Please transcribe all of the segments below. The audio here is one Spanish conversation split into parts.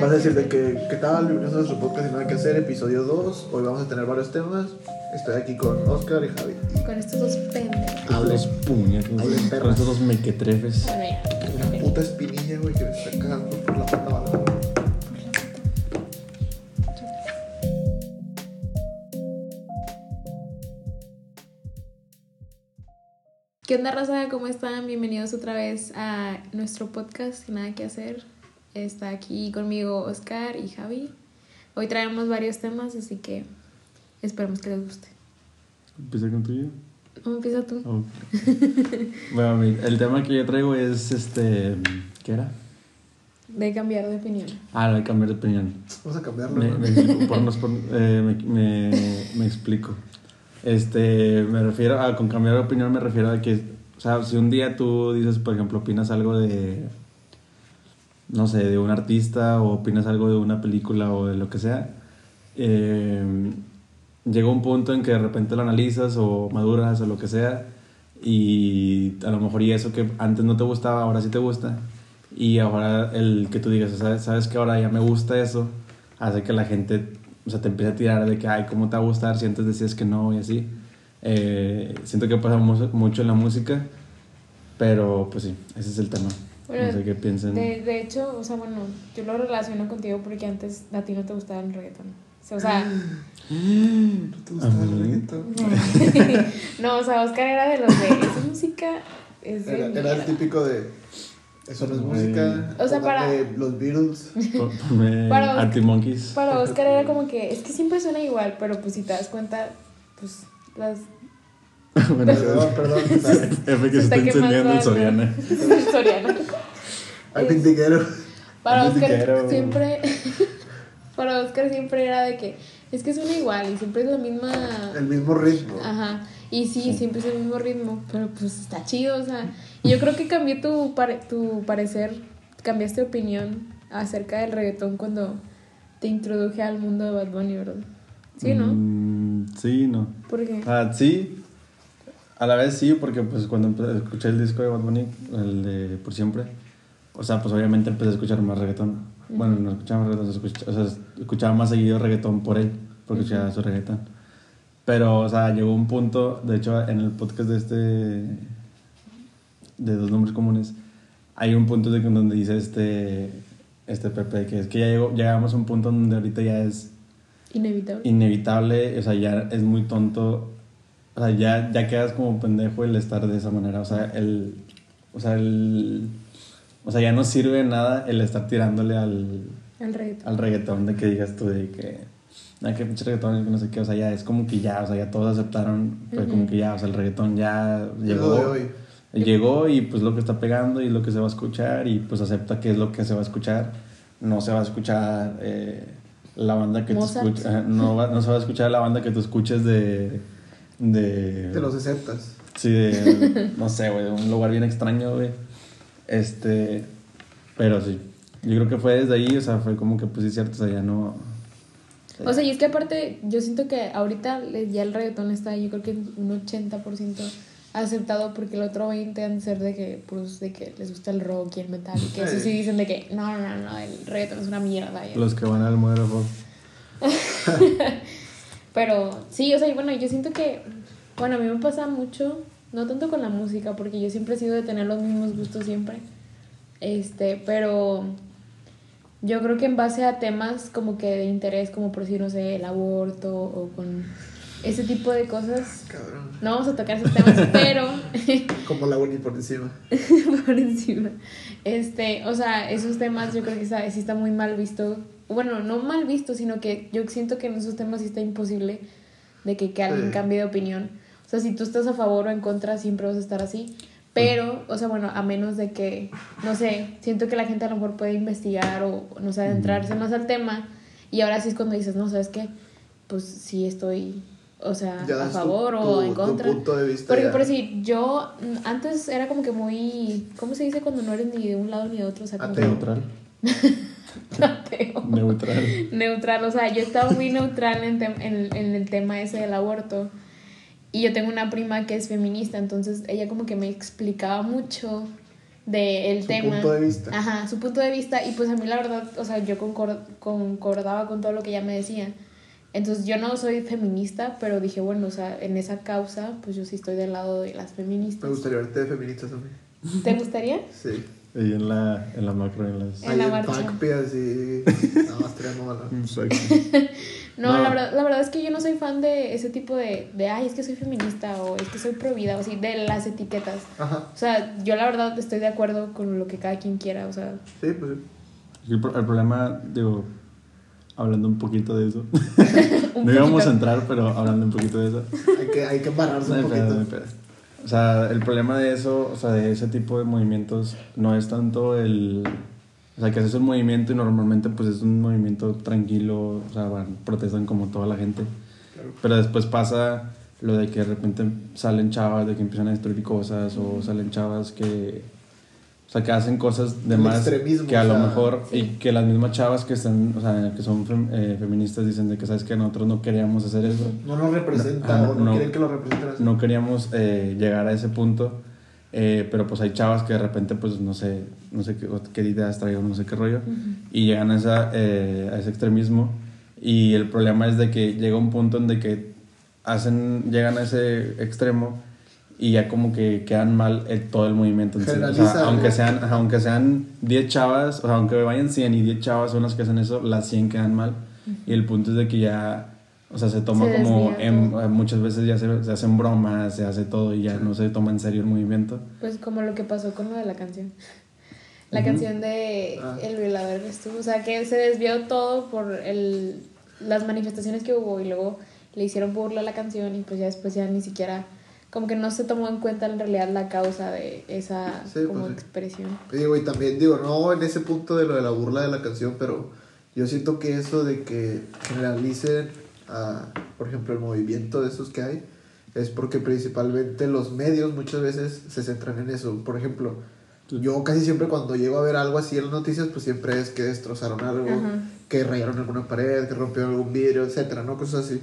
Vas a decir de que, ¿qué tal? Bienvenidos a nuestro podcast y nada que hacer, episodio 2. Hoy vamos a tener varios temas. Estoy aquí con Oscar y Javi. Con estos dos pendejos. Hable. Los puñetos. Hable, perra. Con estos dos mequetrefes. Bueno, ya. Una puta espinilla, güey, que me está cagando por la pata abajo. ¿Qué onda, raza? ¿Cómo están? Bienvenidos otra vez a nuestro podcast Sin Nada que Hacer. Está aquí conmigo Oscar y Javi. Hoy traemos varios temas, así que esperemos que les guste. Empieza con tuyo. ¿Cómo empieza tú? Bueno, el tema que yo traigo es este. ¿Qué era? De cambiar de opinión. Ah, lo de cambiar de opinión. Vamos a cambiarlo, Me, ¿no? por eh, me, me- me explico. Este, me refiero a, con cambiar de opinión me refiero a que, o sea, si un día tú dices, por ejemplo, opinas algo de, no sé, de un artista o opinas algo de una película o de lo que sea, eh, llega un punto en que de repente lo analizas o maduras o lo que sea y a lo mejor y eso que antes no te gustaba, ahora sí te gusta y ahora el que tú digas, ¿sabes, sabes que ahora ya me gusta eso? Hace que la gente, o sea, te empiece a tirar de que, ay, ¿cómo te va a gustar si antes decías que no y así? Eh, siento que pasa mu- mucho en la música, pero pues sí, ese es el tema. Bueno, no sé qué piensen. De, de hecho, o sea, bueno, yo lo relaciono contigo porque antes a ti no te gustaba el reggaetón. O sea, ¿No te gusta A el reggaetón? no, o sea, Oscar era de los de esa música. Es de Era, era el mierda". típico de. Eso no es música. O sea, para- Los Beatles. Para- Anti-Monkeys. Para Oscar era como que, es que siempre suena igual, pero pues si te das cuenta, pues las... bueno, Perdón. F que se está está quemando el. Soriana. Soriana. Al pintiguero. Para Oscar siempre... para Oscar siempre era de que, es que suena igual y siempre es la misma... El mismo ritmo. Ajá. Y sí, siempre es el mismo ritmo, pero pues está chido, o sea. Y yo creo que cambié tu, pare- tu parecer, cambiaste opinión acerca del reggaetón cuando te introduje al mundo de Bad Bunny, ¿verdad? Sí, ¿no? Mm, sí, no. ¿Por qué? Ah, sí. A la vez sí, porque pues cuando escuché el disco de Bad Bunny, el de Por Siempre, o sea, pues obviamente empecé a escuchar más reggaetón. Bueno, no escuchaba más reggaetón, escuch- o sea, escuchaba más seguido reggaetón por él, porque escuchaba su reggaetón. Pero, o sea, llegó un punto, de hecho, en el podcast de este, de Dos Nombres Comunes, hay un punto de donde dice este, este Pepe, que es que ya llegó, llegamos a un punto donde ahorita ya es Inevitable. inevitable, o sea, ya es muy tonto, o sea, ya, ya quedas como pendejo el estar de esa manera, o sea, el, o sea, el, o sea, ya no sirve de nada el estar tirándole al, El reggaetón. al reggaetón de que digas tú de que, ah, que pinche reggaetón, que no sé qué, o sea, ya es como que ya, o sea, ya todos aceptaron, fue como que ya, o sea, el reggaetón ya llegó, de hoy. llegó y pues lo que está pegando y lo que se va a escuchar y pues acepta que es lo que se va a escuchar, no se va a escuchar eh, la banda que tú Mozart. escuchas, ajá, no, va- no se va a escuchar la banda que tú escuches de... De, Te los aceptas. Sí, de, no sé, güey, de un lugar bien extraño, güey. Este, pero sí, yo creo que fue desde ahí, o sea, fue como que, pues sí, cierto, o sea, ya no... O sea, y es que aparte, yo siento que ahorita ya el reggaetón está, yo creo que un 80% aceptado porque el otro 20 han de ser de que, pues, de que les gusta el rock y el metal y que eso sí dicen de que, no, no, no, el reggaetón es una mierda. y- Los que van al modelo Rock. Pero sí, o sea, y bueno, yo siento que, bueno, a mí me pasa mucho, no tanto con la música, porque yo siempre he sido de tener los mismos gustos siempre. Este, pero yo creo que en base a temas como que de interés, como por decir, no sé, el aborto o con ese tipo de cosas, Cabrón. no vamos a tocar esos temas, pero Como la Winnie por encima. por encima. Este, o sea, esos temas yo creo que está, sí está muy mal visto. Bueno, no mal visto, sino que yo siento que en esos temas sí está imposible de que, que alguien cambie de opinión. O sea, si tú estás a favor o en contra, siempre vas a estar así. Pero, o sea, bueno, a menos de que, no sé, siento que la gente a lo mejor puede investigar o, no sé, adentrarse más al tema. Y ahora sí es cuando dices, no, ¿sabes qué? Pues sí estoy, o sea, Ya a tu- favor o tu- en tu contra. punto de vista Porque ya. por decir, yo antes era como que muy, ¿cómo se dice cuando no eres ni de un lado ni de otro? O sea, como Ateo. Neutral. ateo. Neutral. Neutral, o sea, yo estaba muy neutral en, tem- en, en el tema ese del aborto. Y yo tengo una prima que es feminista, entonces ella como que me explicaba mucho del Su tema. punto de vista. Ajá, su punto de vista. Y pues a mí la verdad, o sea, yo concord- concordaba con todo lo que ella me decía. Entonces yo no soy feminista, pero dije, bueno, o sea, en esa causa, pues yo sí estoy del lado de las Me feministas. gustaría verte de feminista también. ¿Te gustaría? Sí. Ahí en la, en la macro, en las... En Ahí la en marcha. Pacpi, así. No, estaría mola. Exacto. No, No. La, verdad, la verdad es que yo no soy fan de ese tipo de, de, ay, es que soy feminista o es que soy pro vida o así, de las etiquetas. Ajá. O sea, yo la verdad estoy de acuerdo con lo que cada quien quiera, o sea, Sí, pues sí. El, pro- el problema, digo, hablando un poquito de eso. no íbamos a entrar, pero hablando un poquito de eso. Hay que, hay que embarrarse No un pedo, poquito. pedo. O sea, el problema de eso, o sea, de ese tipo de movimientos, no es tanto el... O sea, que haces un movimiento y normalmente pues es un movimiento tranquilo, o sea, bueno, protestan como toda la gente. Claro. Pero después pasa lo de que de repente salen chavas de que empiezan a destruir cosas o salen chavas que... O sea, que hacen cosas de El más que a lo sea, mejor sí. y que las mismas chavas que están, o sea, que son fem- eh, feministas dicen de que sabes que nosotros no queríamos hacer eso. No lo representa Ajá, o no, no. quieren que lo representen no queríamos eh, llegar a ese punto, eh, pero pues hay chavas que de repente, pues no sé, no sé qué, qué ideas traigan, no sé qué rollo, y llegan a, esa, eh, a ese extremismo. Y el problema es de que llega un punto en de que hacen, llegan a ese extremo y ya como que quedan mal el- todo el movimiento. en sí. O sea, aunque sean, aunque sean 10 chavas, o sea, aunque vayan 100 y 10 chavas son las que hacen eso, las 100 quedan mal. Y el punto es de que ya, o sea, se toma Se como, en- todo. muchas veces ya se, se hacen bromas, se hace todo y ya no se toma en serio el movimiento. pues como lo que pasó con lo de la canción. La canción de Ah. El violador tú, o sea, que se desvió todo por el, las manifestaciones que hubo y luego le hicieron burla a la canción y pues ya después ya ni siquiera, como que no se tomó en cuenta en realidad la causa de esa Sí, como pues sí. expresión. Digo, y también digo, no en ese punto de lo de la burla de la canción, pero yo siento que eso de que generalicen, a, por ejemplo, el movimiento de esos que hay, es porque principalmente los medios muchas veces se centran en eso. Por ejemplo, yo casi siempre cuando llego a ver algo así en las noticias, pues siempre es que destrozaron algo, Ajá. que rayaron alguna pared, que rompieron algún vidrio, etcétera, ¿no? Cosas así.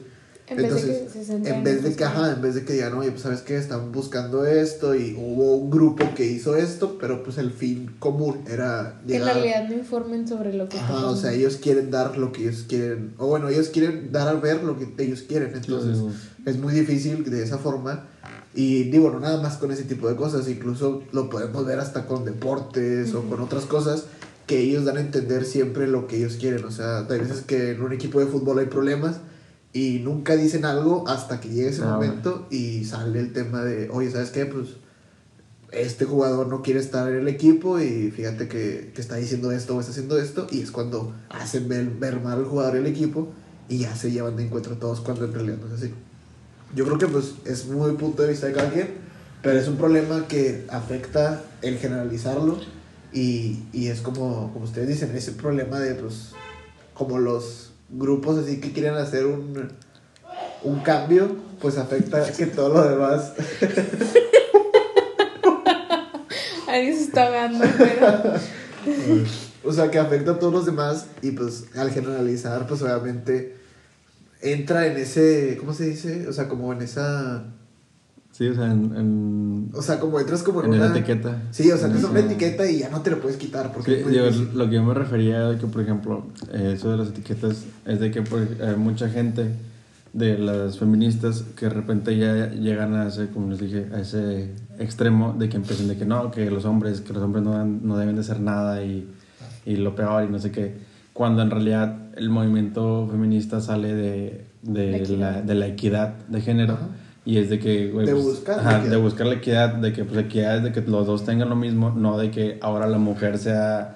En vez de Entonces, que se en vez de que, ajá, en vez de que digan, oye, pues sabes que están buscando esto y hubo un grupo que hizo esto, pero pues el fin común era Que en llegar. realidad no informen sobre lo que está o sea, ellos quieren dar lo que ellos quieren, o bueno, ellos quieren dar a ver lo que ellos quieren, entonces es muy difícil de esa forma. Y digo, no nada más con ese tipo de cosas, incluso lo podemos ver hasta con deportes o con otras cosas que ellos dan a entender siempre lo que ellos quieren. O sea, hay veces que en un equipo de fútbol hay problemas y nunca dicen algo hasta que llegue ese Ah, momento y sale el tema de, oye, ¿sabes qué? Pues este jugador no quiere estar en el equipo y fíjate que, que está diciendo esto o está haciendo esto y es cuando hacen ver, ver mal al jugador y al equipo y ya se llevan de encuentro todos cuando en realidad no es así. Yo creo que pues es muy punto de vista de cada quien, pero es un problema que afecta el generalizarlo y, y es como, como ustedes dicen, ese problema de pues como los grupos así que quieren hacer un, un cambio, pues afecta que todo lo demás Alguien se está ahogando, pero... O sea, que afecta a todos los demás y pues al generalizar, pues obviamente entra en ese, ¿cómo se dice? O sea, como en esa, Sí, o sea, en, en, o sea, como entras como en, en una la etiqueta. Sí, o sea, que es una etiqueta y ya no te lo puedes quitar porque Sí, es lo que yo me refería de que, por ejemplo, eh, eso de las etiquetas es de que pues, hay mucha gente de las feministas que de repente ya llegan a ese, como les dije, a ese extremo de que empiezan de que no, que los hombres, que los hombres no, no deben de hacer nada y, y lo peor y no sé qué. Cuando en realidad el movimiento feminista sale de, de, La de la equidad de género. Ajá. Y es de que, güey, De pues, buscar ajá, de buscar la equidad, de que pues equidad es de que los dos tengan lo mismo, no de que ahora la mujer sea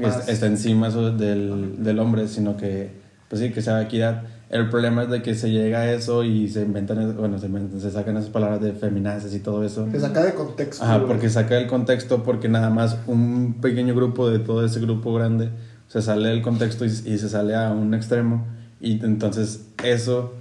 es- está encima del, del hombre, sino que pues sí, que sea equidad. El problema es de que se llega a eso y se inventan, bueno, se, inventan- se sacan esas palabras de feminazis y todo eso. Se saca de contexto. Ajá, porque saca el contexto porque nada más un pequeño grupo de todo ese grupo grande se sale del contexto y, y se sale a un extremo y entonces eso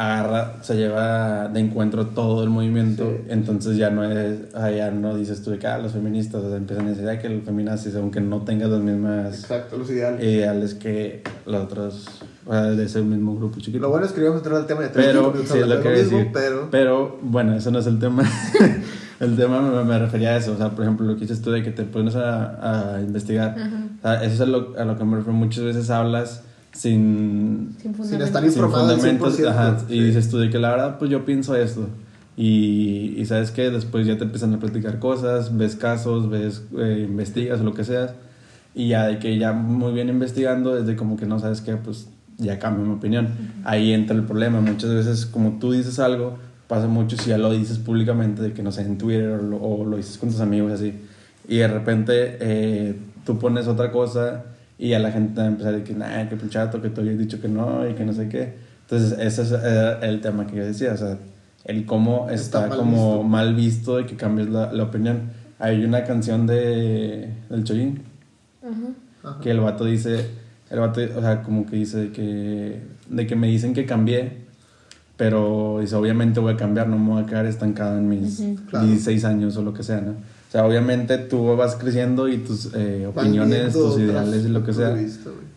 agarra, se lleva de encuentro todo el movimiento, Sí. entonces ya no es, ya no dices tú de que ah, los feministas, o sea, empiezan a decir ah, que los feministas, aunque no tengan las mismas Exacto, los ideales. ideales que los otros, o sea, de ese mismo grupo chiquito. Lo bueno es que íbamos a entrar al tema de Pero, 30 minutos sí, lo que de decir. mismo, pero Pero, bueno, eso no es el tema. el tema me, me refería a eso. O sea, por ejemplo, lo que dices tú de que te pones a, a investigar. O sea, eso es a lo, a lo que me refiero. Muchas veces hablas sin, Sin Sin estar sin informado al fundamentos. 100%, ajá, y dices tú de que la verdad, pues yo pienso esto. Y, y sabes que después ya te empiezan a platicar cosas, ves casos, ves, eh, investigas o lo que seas. Y ya de que ya muy bien investigando, desde como que no sabes qué, pues ya cambia mi opinión. Ahí entra el problema. Muchas veces, como tú dices algo, pasa mucho si ya lo dices públicamente, de que no sé, en Twitter o lo, o lo dices con tus amigos así. Y de repente eh, tú pones otra cosa y a la gente va a decir, nah, que pinchato, que tú habías dicho que no y que no sé qué. Entonces, ese es el tema que yo decía, o sea, el cómo está, Está mal como visto. mal visto de que cambies la, la opinión. Hay una canción de, del Choyin Ajá. Que el vato dice, el vato, o sea, como que dice de que, de que me dicen que cambié, pero dice, obviamente voy a cambiar, no me voy a quedar estancado en mis Ujú. Claro. 16 años o lo que sea, ¿no? O sea, obviamente tú vas creciendo y tus eh, opiniones, tus ideales y lo que sea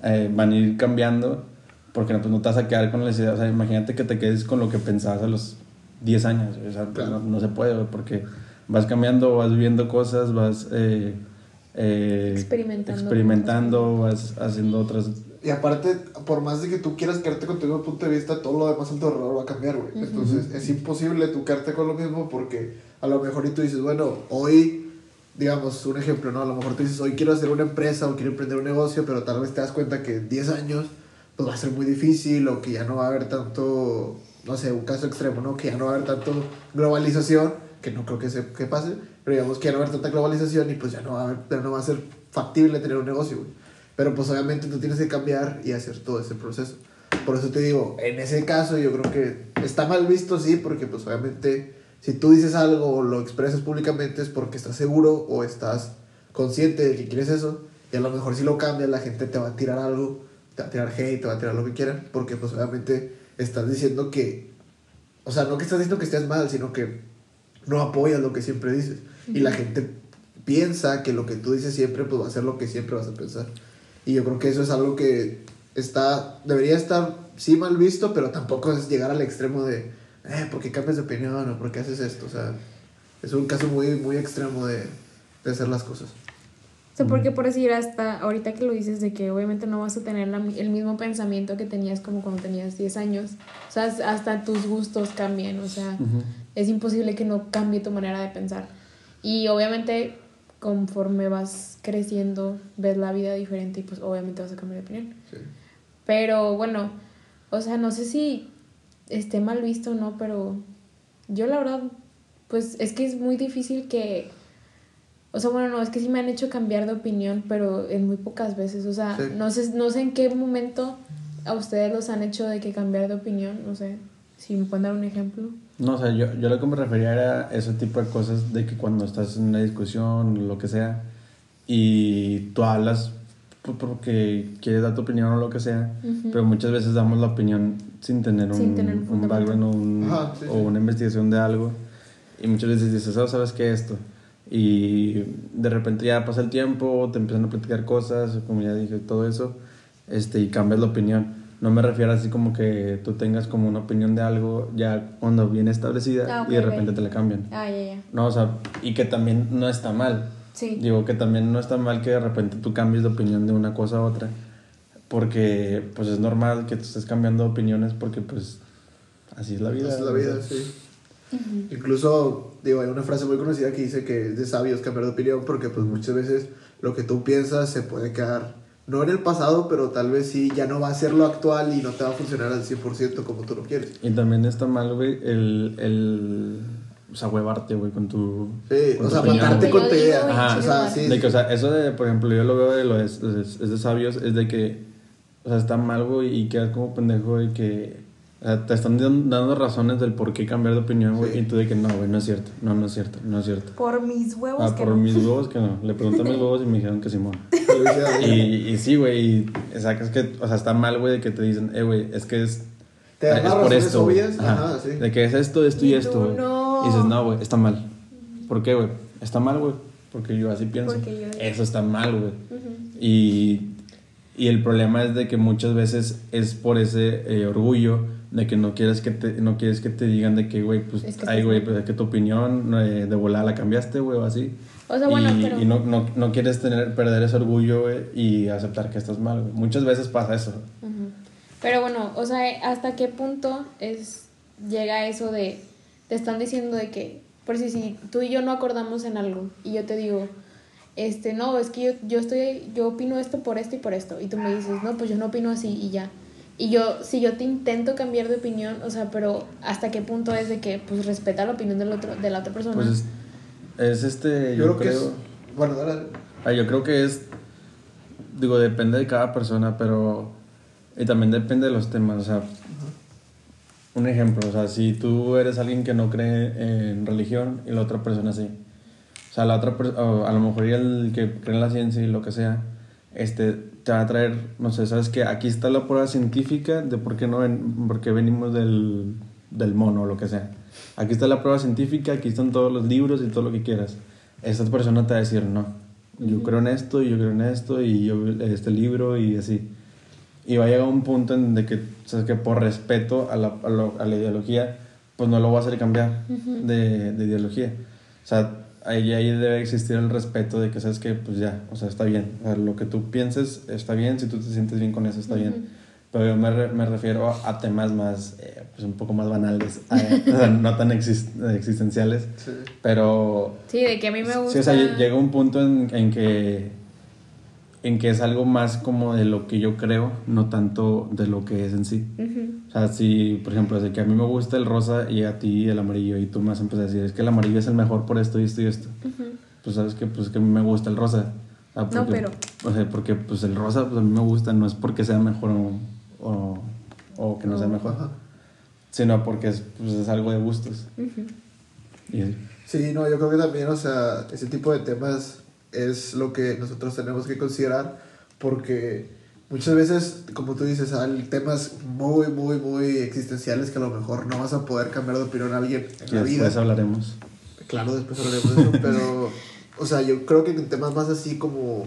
eh, van a ir cambiando porque no, pues, no te vas a quedar con las ideas. O sea, imagínate que te quedes con lo que pensabas a los 10 años. O sea, pues, Claro. no, no se puede, güey, porque vas cambiando, vas viendo cosas, vas eh, eh, Experimentando. experimentando, vas haciendo otras. Y aparte, por más de que tú quieras quedarte con tu mismo punto de vista, todo lo demás a tu alrededor va a cambiar, güey. Entonces, es imposible tú quedarte con lo mismo porque a lo mejor y tú dices, bueno, hoy, digamos, un ejemplo, ¿no? A lo mejor tú dices, hoy quiero hacer una empresa o quiero emprender un negocio, pero tal vez te das cuenta que en 10 años, pues va a ser muy difícil o que ya no va a haber tanto, no sé, un caso extremo, ¿no? Que ya no va a haber tanto globalización, que no creo que, se, que pase, pero digamos que ya no va a haber tanta globalización y pues ya no va a, haber, ya no va a ser factible tener un negocio, güey. Pero pues obviamente tú tienes que cambiar y hacer todo ese proceso. Por eso te digo, en ese caso yo creo que está mal visto, sí, porque pues obviamente si tú dices algo o lo expresas públicamente es porque estás seguro o estás consciente de que quieres eso. Y a lo mejor si lo cambias la gente te va a tirar algo, te va a tirar hate, te va a tirar lo que quieran, porque pues obviamente estás diciendo que, o sea, no que estás diciendo que estés mal, sino que no apoyas lo que siempre dices. Y la gente piensa que lo que tú dices siempre pues va a ser lo que siempre vas a pensar. Y yo creo que eso es algo que está, debería estar sí mal visto, pero tampoco es llegar al extremo de, eh, ¿por qué cambias de opinión o por qué haces esto? O sea, es un caso muy, muy extremo de, de hacer las cosas. O sea, porque por decir hasta ahorita que lo dices de que obviamente no vas a tener la el mismo pensamiento que tenías como cuando tenías 10 años. O sea, hasta tus gustos cambian, o sea, Ujú. es imposible que no cambie tu manera de pensar. Y obviamente conforme vas creciendo, ves la vida diferente y pues obviamente vas a cambiar de opinión. Sí. Pero bueno, o sea, no sé si esté mal visto o no, pero yo la verdad, pues es que es muy difícil que... O sea, bueno, no, es que sí me han hecho cambiar de opinión, pero en muy pocas veces. O sea, Sí. no, sé, no sé en qué momento a ustedes los han hecho de que cambiar de opinión. No sé, si me pueden dar un ejemplo. No, o sea, yo, yo lo que me refería era ese tipo de cosas de que cuando estás en una discusión o lo que sea y tú hablas pues, porque quieres dar tu opinión o lo que sea, Ujú. pero muchas veces damos la opinión sin tener un, Sin tener un un fundamento. background o, un- Ajá, sí, o sí. una investigación de algo y muchas veces dices, oh, ¿sabes qué esto? Y de repente ya pasa el tiempo, te empiezan a platicar cosas, como ya dije, todo eso, este, y cambias la opinión. No me refiero así como que tú tengas como una opinión de algo ya cuando viene establecida Ah, ok, y de repente te la cambian. Ah, ya, ya. No, o sea, y que también no está mal. Sí. Digo que también no está mal que de repente tú cambies de opinión de una cosa a otra, porque pues es normal que tú estés cambiando opiniones porque pues así es la vida. Esa es la vida, sí. Incluso, digo, hay una frase muy conocida que dice que es de sabios cambiar de opinión porque pues muchas veces lo que tú piensas se puede quedar, no en el pasado, pero tal vez sí, ya no va a ser lo actual y no te va a funcionar al 100% como tú lo quieres. Y también está mal, güey, el, el, o sea, huevarte, güey, con tu... Sí, con o tu sea, matarte con tu idea. Ajá. O sea, sí. De que, o sea, eso de, por ejemplo, yo lo veo de lo de, es, es de sabios, es de que, o sea, está mal, güey, y quedas como pendejo y que, o sea, te están dan- dando razones del por qué cambiar de opinión, güey, Sí. y tú de que no, güey, no es cierto, no, no es cierto, no es cierto. Por mis huevos Ah, que por no. mis huevos que no. Le pregunté a mis huevos y me dijeron que Simón. Y, y sí, güey, y sacas que, o sea, está mal, güey, de que te dicen, eh, güey, es que es, Te es por esto. güey". obvias. Ajá. Ajá, sí. De que es esto, esto y, Y esto, tú, güey. no. Y dices, no, güey, está mal. ¿Por qué, güey? Está mal, güey. Porque yo así pienso. Yo- Eso está mal, güey. Y Y el problema es de que muchas veces es por ese eh, orgullo de que no quieres que te, no quieres que te digan de que, güey, pues, Es que ay, güey, pues es que tu opinión eh, de volada la cambiaste, güey, o así. O sea, bueno, y, pero- y no, no, no quieres tener, perder ese orgullo, güey, y aceptar que estás mal, güey. Muchas veces pasa eso. Ujú. Pero bueno, o sea, ¿hasta qué punto es llega eso de te están diciendo de que por si si tú y yo no acordamos en algo y yo te digo este no es que yo, yo estoy yo opino esto por esto y por esto y tú me dices no pues yo no opino así y ya y yo si yo te intento cambiar de opinión o sea pero hasta qué punto es de que pues respeta la opinión del otro de la otra persona Pues es, es este, Yo, yo, creo que creo... es. Bueno, dale, dale. Ah, yo creo que es, digo, depende de cada persona, pero... Y también depende de los temas, o sea... Un ejemplo, o sea, si tú eres alguien que no cree en religión y la otra persona sí. O sea, la otra o a lo mejor el que cree en la ciencia y lo que sea, este, te va a traer, no sé, sabes que aquí está la prueba científica de por qué, no ven, por qué venimos del, del mono o lo que sea. Aquí está la prueba científica, aquí están todos los libros y todo lo que quieras. Esta persona te va a decir, no, yo creo en esto y yo creo en esto y yo este libro y así. Y va a llegar un punto en de que, sabes que por respeto a la, a, lo- a la ideología, pues no lo va a hacer cambiar de, de ideología. O sea, ahí, ahí debe existir el respeto de que sabes que, pues ya, o sea, está bien. O sea, lo que tú pienses está bien, si tú te sientes bien con eso está bien. Pero yo me, me refiero a temas más, eh, pues un poco más banales, a- o sea, no tan exis- existenciales. Sí. Pero sí de que a mí me gusta Sí, o sea, lle- llega un punto en, en que en que es algo más como de lo que yo creo, no tanto de lo que es en sí. Ujú. O sea, si, por ejemplo, de que a mí me gusta el rosa y a ti el amarillo y tú me vas a empezar a decir, es que el amarillo es el mejor por esto y esto y esto. Ujú. Pues sabes que pues que a mí me gusta el rosa. O sea, No, pero- O sea, porque pues el rosa pues a mí me gusta, no es porque sea mejor o, o, o que no sea No. mejor, sino porque es, pues, es algo de gustos. Y así. Sí, no, yo creo que también, o sea, ese tipo de temas es lo que nosotros tenemos que considerar porque muchas veces, como tú dices, hay temas muy, muy, muy existenciales que a lo mejor no vas a poder cambiar de opinión a alguien en la vida. después hablaremos. Claro, después hablaremos de eso, pero, o sea, yo creo que en temas más así como,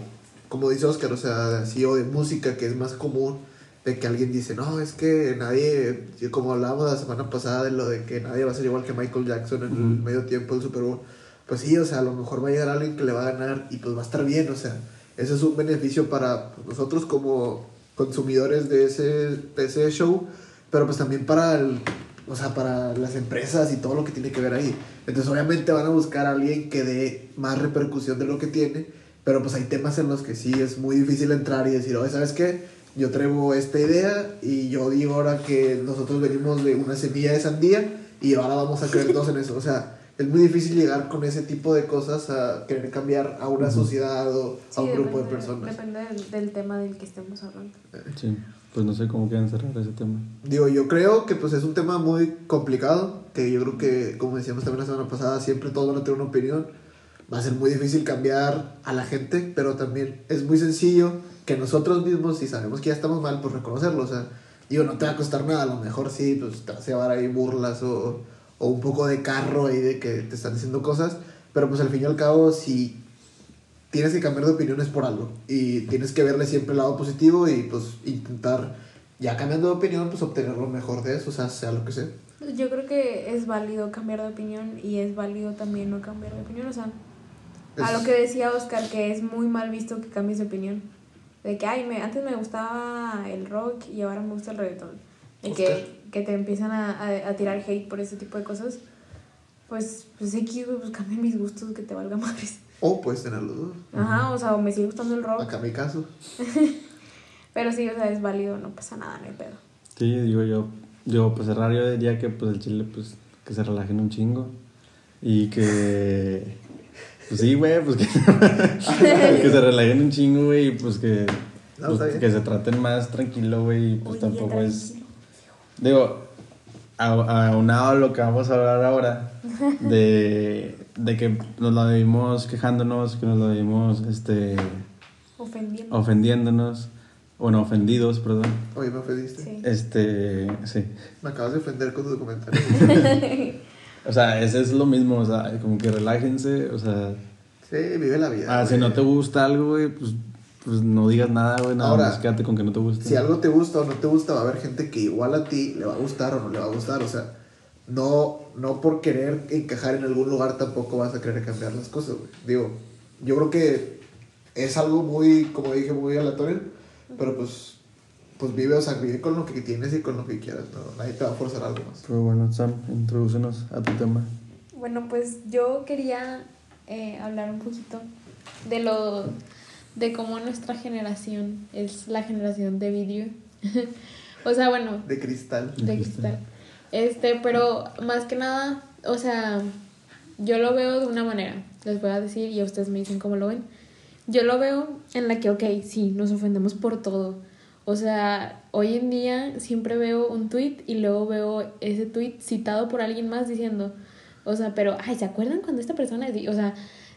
como dice Oscar, o sea, así o de música, que es más común, de que alguien dice, no, es que nadie, como hablábamos la semana pasada de lo de que nadie va a ser igual que Michael Jackson en el Ujú. medio tiempo del Super Bowl, pues sí, o sea, a lo mejor va a llegar alguien que le va a ganar y pues va a estar bien, o sea, ese es un beneficio para nosotros como consumidores de ese, de ese show, pero pues también para o sea, para las empresas y todo lo que tiene que ver ahí. Entonces obviamente van a buscar a alguien que dé más repercusión de lo que tiene, pero pues hay temas en los que sí es muy difícil entrar y decir, oye, ¿sabes qué? Yo traigo esta idea y yo digo ahora que nosotros venimos de una semilla de sandía y ahora vamos a creer todos en eso. O sea, es muy difícil llegar con ese tipo de cosas a querer cambiar a una sociedad o a Sí, un grupo de personas. Depende del, del tema del que estemos hablando. Sí, pues no sé cómo quieren cerrar ese tema. Digo, yo creo que pues es un tema muy complicado, que yo creo que, como decíamos también la semana pasada, siempre todos van a tener una opinión. Va a ser muy difícil cambiar a la gente, pero también es muy sencillo que nosotros mismos, si sabemos que ya estamos mal, pues reconocerlo. O sea, digo, no te va a costar nada, a lo mejor sí, pues te vas a llevar ahí burlas o, o un poco de carro ahí de que te están diciendo cosas, pero pues al fin y al cabo, si tienes que cambiar de opiniones por algo y tienes que verle siempre el lado positivo y pues intentar, ya cambiando de opinión, pues obtener lo mejor de eso, o sea, sea lo que sea. Yo creo que es válido cambiar de opinión y es válido también no cambiar de opinión. O sea, a Es- lo que decía Oscar, que es muy mal visto que cambies de opinión. De que, ay, me, antes me gustaba el rock y ahora me gusta el reggaetón. Y Oscar. que, que te empiezan a, a, a tirar hate por ese tipo de cosas. Pues, pues X, güey, pues cambia mis gustos, que te valga madres. O puedes tener los dos. Ajá, o sea, o me sigue gustando el rock. Acá mi caso. Pero sí, o sea, es válido, no pasa nada, no hay pedo. Sí, digo yo, yo pues cerrar yo diría que pues el chile pues que se relajen un chingo y que pues sí, güey, pues que, que se relajen un chingo, güey, y pues que No, pues, que se traten más tranquilo, güey, y pues Oye, tampoco es. Digo a- aunado a lo que vamos a hablar ahora de, de que nos la vivimos quejándonos, que nos la vivimos este Ofendiendo. ofendiéndonos, bueno, ofendidos, perdón. Oye, me ofendiste. Sí. Este, sí. Me acabas de ofender con tu comentario. O sea, ese es lo mismo, o sea, como que relájense, o sea, sí, vive la vida. ah, si no te gusta algo, güey, pues, pues no digas nada, güey, nada Ahora, más quédate con que no te gusta. Si algo te gusta o no te gusta, va a haber gente que igual a ti le va a gustar o no le va a gustar. O sea, no, no por querer encajar en algún lugar tampoco vas a querer cambiar las cosas, güey. Digo, yo creo que es algo muy, como dije, muy aleatorio, pero pues, pues vive, o sea, vive con lo que tienes y con lo que quieras, ¿no? Nadie te va a forzar algo más. Pero bueno, Sam, introdúcenos a tu tema. Bueno, pues yo quería eh, hablar un poquito de lo de cómo nuestra generación es la generación de vidrio. o sea, bueno, De cristal. de cristal. Este, pero más que nada, o sea, yo lo veo de una manera, les voy a decir y a ustedes me dicen cómo lo ven. Yo lo veo en la que, ok, sí, nos ofendemos por todo. O sea, hoy en día siempre veo un tweet y luego veo ese tweet citado por alguien más diciendo, o sea, pero, ay, ¿se acuerdan cuando esta persona? di-?" O sea,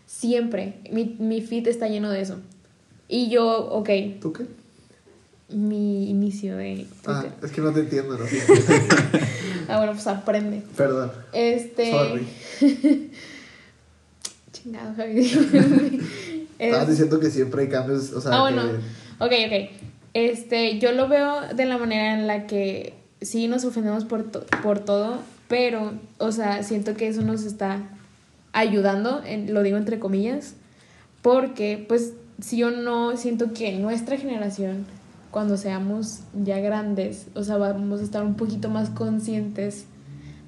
siempre, mi, mi feed está lleno de eso. Y yo, ok, ¿Tú qué? mi inicio de Ah, es que no te entiendo, ¿no? Ah, bueno, pues aprende. Perdón. Este. Sorry. Chingado, Javi. Estabas Es- diciendo que siempre hay cambios, o sea, Ah, bueno. que- Ok, ok. Este, yo lo veo de la manera en la que sí nos ofendemos por, to- por todo, pero, o sea, siento que eso nos está ayudando, en- lo digo entre comillas, porque, pues, sí o no, siento que nuestra generación, cuando seamos ya grandes, o sea, vamos a estar un poquito más conscientes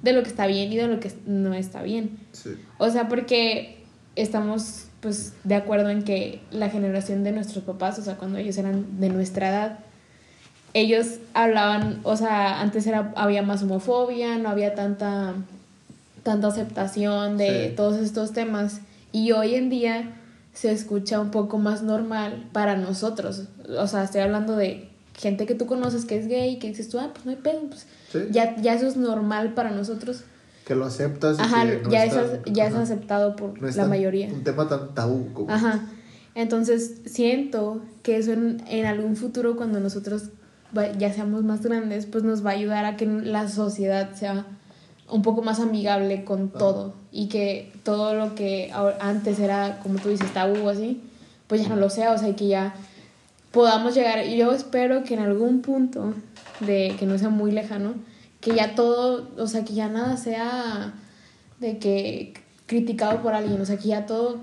de lo que está bien y de lo que no está bien. sí. O sea, porque estamos pues de acuerdo en que la generación de nuestros papás, o sea, cuando ellos eran de nuestra edad, ellos hablaban, o sea, antes era, había más homofobia, no había tanta, tanta aceptación de Sí. todos estos temas. Y hoy en día se escucha un poco más normal para nosotros. O sea, estoy hablando de gente que tú conoces que es gay, que dices tú, ah, pues no hay pedo, pues Sí. ya, ya eso es normal para nosotros. Que lo aceptas y Ajá, que no ya, está- es, ya es aceptado por No es la tan- mayoría. Un tema tan tabú como. Ajá. Entonces, siento que eso en, en algún futuro, cuando nosotros va- ya seamos más grandes, pues nos va a ayudar a que la sociedad sea un poco más amigable con todo y que todo lo que antes era, como tú dices, tabú o así, pues ya no lo sea, o sea, y que ya podamos llegar. Y yo espero que en algún punto, de que no sea muy lejano, que ya todo, o sea, que ya nada sea de que criticado por alguien, o sea, que ya todo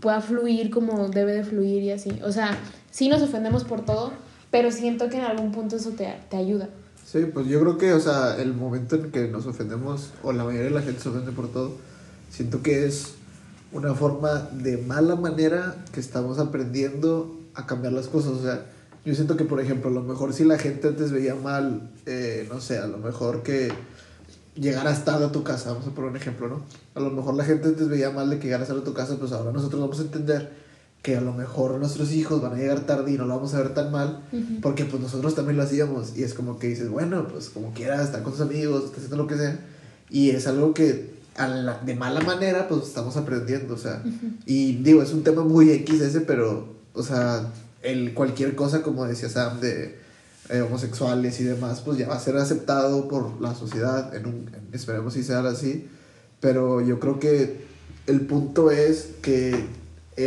pueda fluir como debe de fluir y así. O sea, sí nos ofendemos por todo, pero siento que en algún punto eso te, te ayuda. Sí, pues yo creo que, o sea, el momento en que nos ofendemos, o la mayoría de la gente se ofende por todo, siento que es una forma de mala manera que estamos aprendiendo a cambiar las cosas. O sea, yo siento que, por ejemplo, a lo mejor si la gente antes veía mal, eh, no sé, a lo mejor que llegaras tarde a tu casa, vamos a poner un ejemplo, ¿no? A lo mejor la gente antes veía mal de que llegaras tarde a tu casa, pues ahora nosotros vamos a entender que a lo mejor nuestros hijos van a llegar tarde y no lo vamos a ver tan mal, porque pues nosotros también lo hacíamos. Y es como que dices, bueno, pues como quieras, está con sus amigos, está haciendo lo que sea, y es algo que a la- de mala manera pues estamos aprendiendo, o sea, y digo, es un tema muy X ese, pero, o sea, el, cualquier cosa como decía Sam de eh, homosexuales y demás, pues ya va a ser aceptado por la sociedad, en un, en- esperemos si sea así, pero yo creo que el punto es que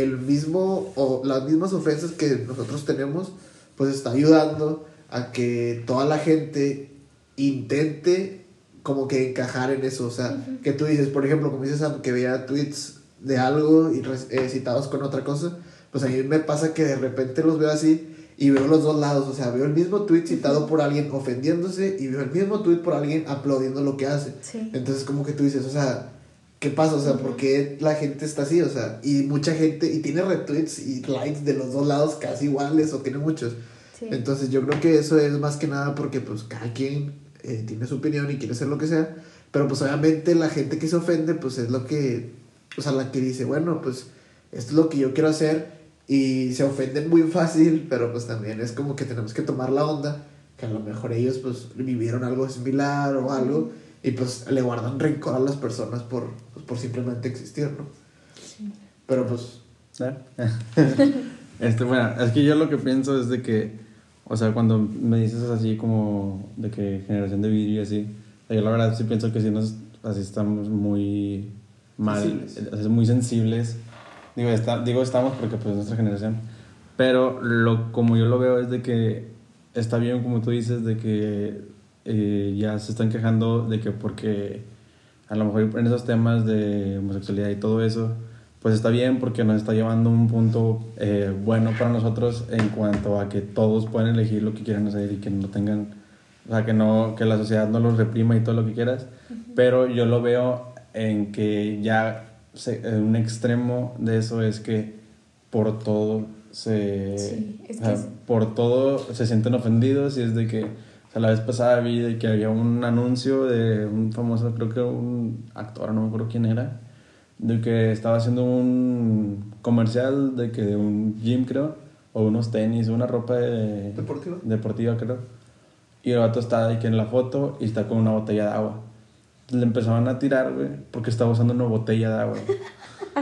el mismo o las mismas ofensas que nosotros tenemos pues está ayudando a que toda la gente intente como que encajar en eso, o sea, que tú dices, por ejemplo, como dices Sam, que veía tweets de algo y eh, citados con otra cosa, pues a mí me pasa que de repente los veo así y veo los dos lados, o sea, veo el mismo tweet citado por alguien ofendiéndose y veo el mismo tweet por alguien aplaudiendo lo que hace. Sí. Entonces como que tú dices, o sea, ¿qué pasa? O sea, ¿por qué la gente está así? O sea, y mucha gente, y tiene retweets y likes de los dos lados casi iguales o tiene muchos. Sí. Entonces yo creo que eso es más que nada porque pues cada quien eh, tiene su opinión y quiere hacer lo que sea, pero pues obviamente la gente que se ofende pues es lo que, o sea, la que dice, bueno, pues esto es lo que yo quiero hacer y se ofenden muy fácil, pero pues también es como que tenemos que tomar la onda, que a lo mejor ellos pues vivieron algo similar o algo y pues le guardan rencor a las personas por, pues, por simplemente existir, ¿no? Pero pues, ¿Eh? este, bueno, es que yo lo que pienso es de que, o sea, cuando me dices así como de que generación de vidrio y así, yo la verdad sí pienso que sí nos, así estamos muy mal, Sensibles. muy sensibles. Digo, está, digo estamos porque pues es nuestra generación, Pero lo, como yo lo veo es de que está bien, como tú dices, de que eh, ya se están quejando de que porque a lo mejor en esos temas de homosexualidad y todo eso, pues está bien porque nos está llevando a un punto eh, bueno para nosotros en cuanto a que todos pueden elegir lo que quieran hacer y que no tengan, o sea, que, no, que la sociedad no los reprima y todo lo que quieras. Pero yo lo veo en que ya se, en un extremo de eso es que por todo se Sí, es o sea, que por todo se sienten ofendidos y es de que la vez pasada vi de que había un anuncio de un famoso creo que un actor no me acuerdo quién era de que estaba haciendo un comercial de que de un gym creo o unos tenis una ropa de, ¿Deportiva? deportiva creo. Y el vato está de que en la foto y está con una botella de agua. Le empezaban a tirar güey porque estaba usando una botella de agua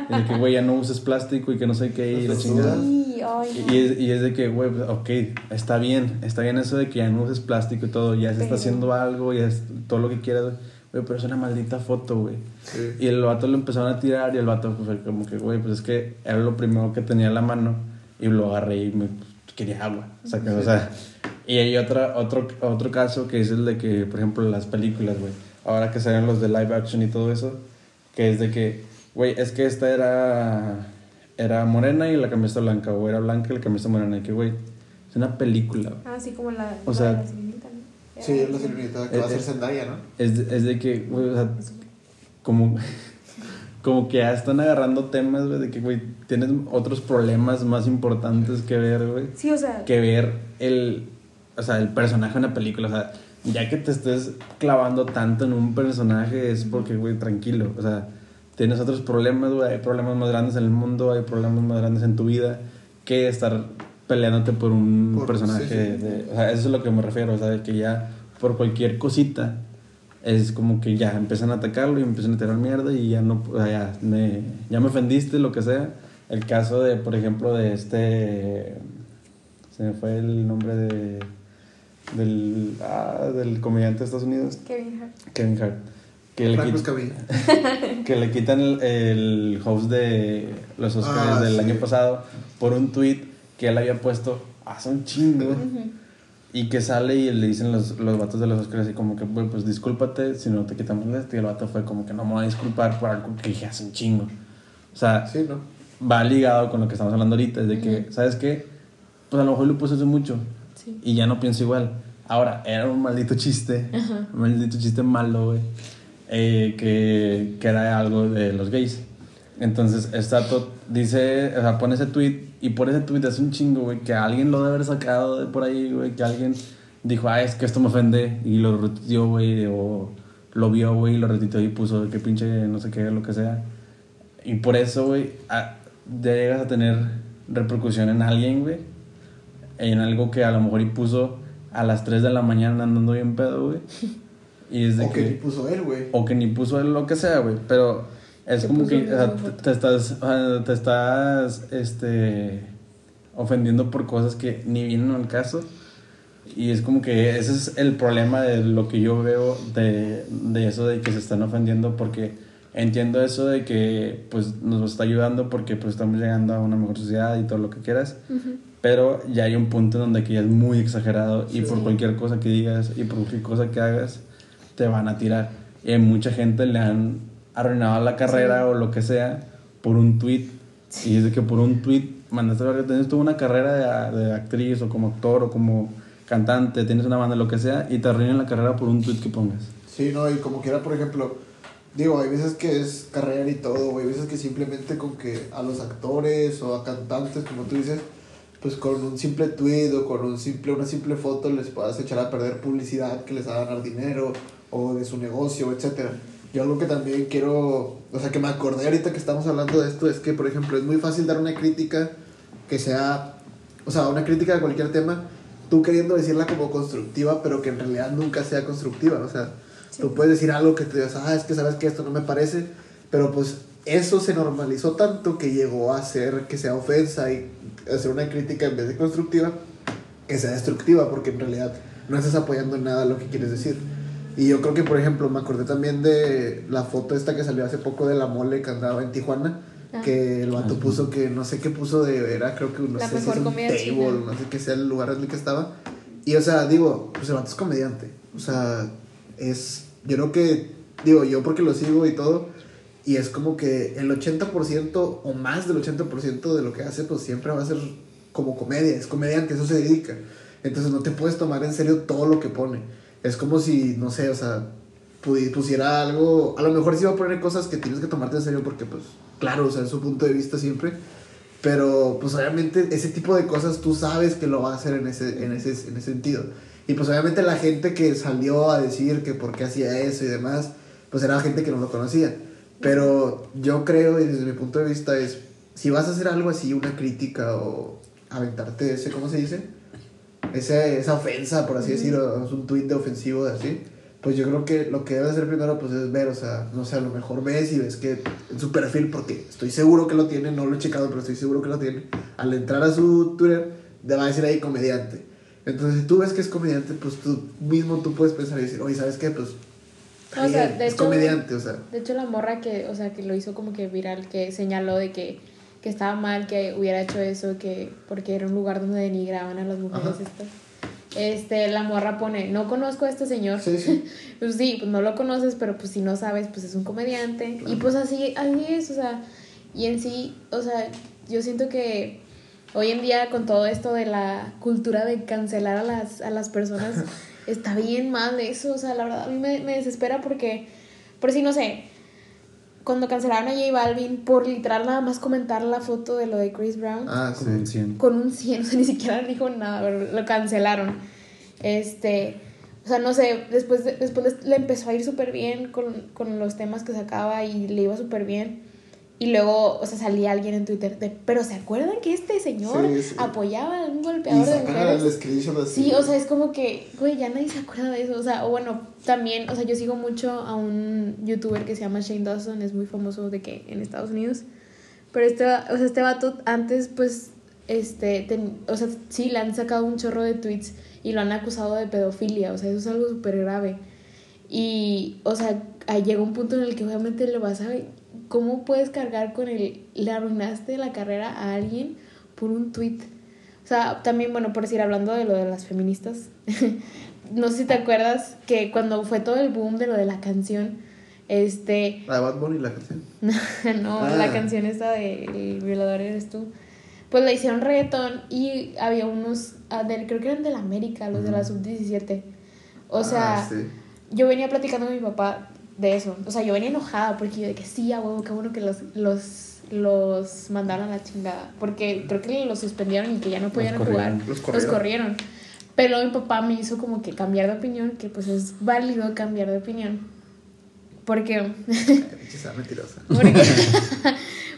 de que güey ya no uses plástico y que no sé qué y la chingada Sí, ay, no. y es, y es de que, güey, pues, ok, está bien, está bien eso de que ya no uses plástico y todo, ya se está Pero- haciendo algo, ya es todo lo que quieras, güey, pero es una maldita foto, güey. Sí. Y el vato lo empezaron a tirar y el vato, pues, como que, güey, pues es que era lo primero que tenía en la mano y lo agarré y me quería agua, o sea, que, o sea, y hay otra, otro, otro caso que es el de que, por ejemplo, las películas, güey, ahora que salen los de live action y todo eso, que es de que, güey, es que esta era, era morena y la camisa blanca, o era blanca y la camisa morena, y que, güey, es una película, güey. Ah, sí, como la, O la sea- la sirenita, ¿no? Sí, es la sirenita que va a Eh, ser eh. Zendaya, ¿no? Es de, es de que, güey, o sea, como, como que ya están agarrando temas, güey, de que, güey, tienes otros problemas más importantes que ver, güey, Sí, o sea, que ver el, o sea, el personaje en una película, o sea, ya que te estés clavando tanto en un personaje es porque, güey, tranquilo, o sea, tienes otros problemas, güey, hay problemas más grandes en el mundo, hay problemas más grandes en tu vida que estar peleándote por un Por- personaje, sí, sí. de- o sea, eso es lo que me refiero, o sea, de que ya por cualquier cosita es como que ya empiezan a atacarlo y empiezan a tirar mierda y ya no, o sea, ya me, ya me ofendiste, lo que sea. El caso de, por ejemplo, de este, se me fue el nombre de, del, ah, del comediante de Estados Unidos, Kevin Hart. Kevin Hart, que le, quit- que le quitan el, el host de los Oscars Ah, del sí. año pasado por un tweet que él había puesto hace un chingo. Y que sale y le dicen los, los vatos de los Oscars así como que, "Güey, pues discúlpate si no te quitamos esto. Y el vato fue como que no me voy a disculpar por algo que dije hace un chingo. O sea, Sí, ¿no? va ligado con lo que estamos hablando ahorita. Es de que, ¿sabes qué? Pues a lo mejor lo puse hace mucho. Sí. Y ya no pienso igual. Ahora, era un maldito chiste. Un maldito chiste malo, güey. Eh, que, que era algo de los gays. Entonces, Stato dice, o sea, pone ese tweet y por ese tweet hace un chingo, güey, que alguien lo debe haber sacado de por ahí, güey, que alguien dijo, ah, es que esto me ofende y lo retuiteó, güey, o lo vio, güey, y lo retuiteó y puso que pinche no sé qué, lo que sea. Y por eso, güey, ya llegas a tener repercusión en alguien, güey, en algo que a lo mejor y puso a las 3 de la mañana andando bien pedo, güey. Y es de O que que ni puso él, güey. o que ni puso él lo que sea, güey, pero es como que o sea, te, te estás te estás este ofendiendo por cosas que ni vienen al caso y es como que ese es el problema de lo que yo veo de, de eso de que se están ofendiendo porque entiendo eso de que pues nos está ayudando porque pues estamos llegando a una mejor sociedad y todo lo que quieras pero ya hay un punto en donde que ya es muy exagerado y por Sí. cualquier cosa que digas y por cualquier cosa que hagas te van a tirar. Y a mucha gente le han arruinado la carrera o lo que sea por un tweet. Y es de que por un tweet mandaste a ver que tienes tú una carrera de, de actriz o como actor o como cantante, tienes una banda, lo que sea, y te arruinan la carrera por un tweet que pongas. Sí, no, y como quiera, por ejemplo, digo, hay veces que es carrera y todo, hay veces que simplemente con que a los actores o a cantantes, como tú dices, pues con un simple tweet o con un simple, una simple foto les puedas echar a perder publicidad que les va a ganar dinero o de su negocio, etcétera. Yo algo que también quiero, o sea, que me acordé ahorita que estamos hablando de esto es que, por ejemplo, es muy fácil dar una crítica que sea, o sea, una crítica de cualquier tema, tú queriendo decirla como constructiva, pero que en realidad nunca sea constructiva, o sea, Sí. tú puedes decir algo que te digas, ah, es que sabes que esto no me parece, pero pues eso se normalizó tanto que llegó a hacer que sea ofensa y hacer una crítica en vez de constructiva, que sea destructiva, porque en realidad no estás apoyando en nada lo que quieres decir. Y yo creo que, por ejemplo, me acordé también de la foto esta que salió hace poco de la mole que andaba en Tijuana, Ah. Que el vato puso que no sé qué puso de. Era creo que no La sé si es un table, china. no sé qué sea el lugar en el que estaba. Y o sea, digo, pues el vato es comediante. O sea, es. Yo creo que. Digo, yo porque lo sigo y todo. Y es como que el 80% o más del 80% de lo que hace, pues siempre va a ser como comedia. Es comediante, eso se dedica. Entonces no te puedes tomar en serio todo lo que pone. Es como si, no sé, o sea, pusiera algo. A lo mejor sí va a poner cosas que tienes que tomarte en serio porque, pues, claro, o sea, es su punto de vista siempre. Pero, pues, obviamente, ese tipo de cosas tú sabes que lo va a hacer en ese, en ese, en ese sentido. Y, pues, obviamente, la gente que salió a decir que por qué hacía eso y demás, pues, era gente que no lo conocía. Pero yo creo, y desde mi punto de vista, es si vas a hacer algo así, una crítica o aventarte ese, ¿cómo se dice? Ese, esa ofensa, por así decirlo, es un tuit de ofensivo de así, pues yo creo que lo que debes hacer primero pues es ver, o sea, no sé, a lo mejor ves y ves que en su perfil, porque estoy seguro que lo tiene, no lo he checado, pero estoy seguro que lo tiene, al entrar a su Twitter, te va a decir ahí comediante. Entonces, si tú ves que es comediante, pues tú mismo tú puedes pensar y decir, oye, ¿sabes qué? Pues O sea, de es hecho- comediante, o sea. De hecho, la morra que, o sea, que lo hizo como que viral, que señaló de que, que estaba mal que hubiera hecho eso, que porque era un lugar donde denigraban a las mujeres estas. Este, la morra pone, no conozco a este señor. Sí, sí. Pues sí, pues no lo conoces, pero pues si no sabes, pues es un comediante. Y pues así, así es, o sea, y en sí, o sea, yo siento que hoy en día con todo esto de la cultura de cancelar a las, a las personas, está bien mal eso, o sea, la verdad a mí me, me desespera porque, por si no sé, cuando cancelaron a J Balvin por literal nada más comentar la foto de lo de Chris Brown Ah, sí. Como un 100. con un 100, o sea, ni siquiera dijo nada, pero lo cancelaron. Este, o sea, no sé, después, de- después le empezó a ir súper bien con, con los temas que sacaba y le iba súper bien. Y luego, o sea, salía alguien en Twitter de, pero ¿se acuerdan que este señor Sí, sí. apoyaba a un Y golpeador de sacan el mujeres? screenshot así. Sí, o sea, es como que, güey, ya nadie se acuerda de eso. O sea, o bueno, también, o sea, yo sigo mucho a un youtuber que se llama Shane Dawson, es muy famoso de que en Estados Unidos. Pero este, o sea, este vato antes, pues, este, ten- o sea, sí, le han sacado un chorro de tweets y lo han acusado de pedofilia. O sea, eso es algo súper grave. Y, o sea, llega un punto en el que obviamente le vas a... ¿Cómo puedes cargar con el... Le arruinaste la carrera a alguien por un tweet? O sea, también, bueno, por decir, hablando de lo de las feministas, no sé si te acuerdas que cuando fue todo el boom de lo de la canción, este, La de Bad Bunny, la canción. no, Ah. la canción esta de El violador eres tú, pues la hicieron reggaetón y había unos, ah, del- creo que eran de la América, los de la sub-17. O sea, Ah, sí. yo venía platicando con mi papá de eso. O sea, yo venía enojada porque yo de que sí, a huevo, qué bueno que los, los, los mandaron a la chingada. Porque creo que los suspendieron y que ya no podían corrieron. jugar. Los Los corrieron. corrieron. Pero mi papá me hizo como que cambiar de opinión, que pues es válido cambiar de opinión. Porque mentirosa. porque,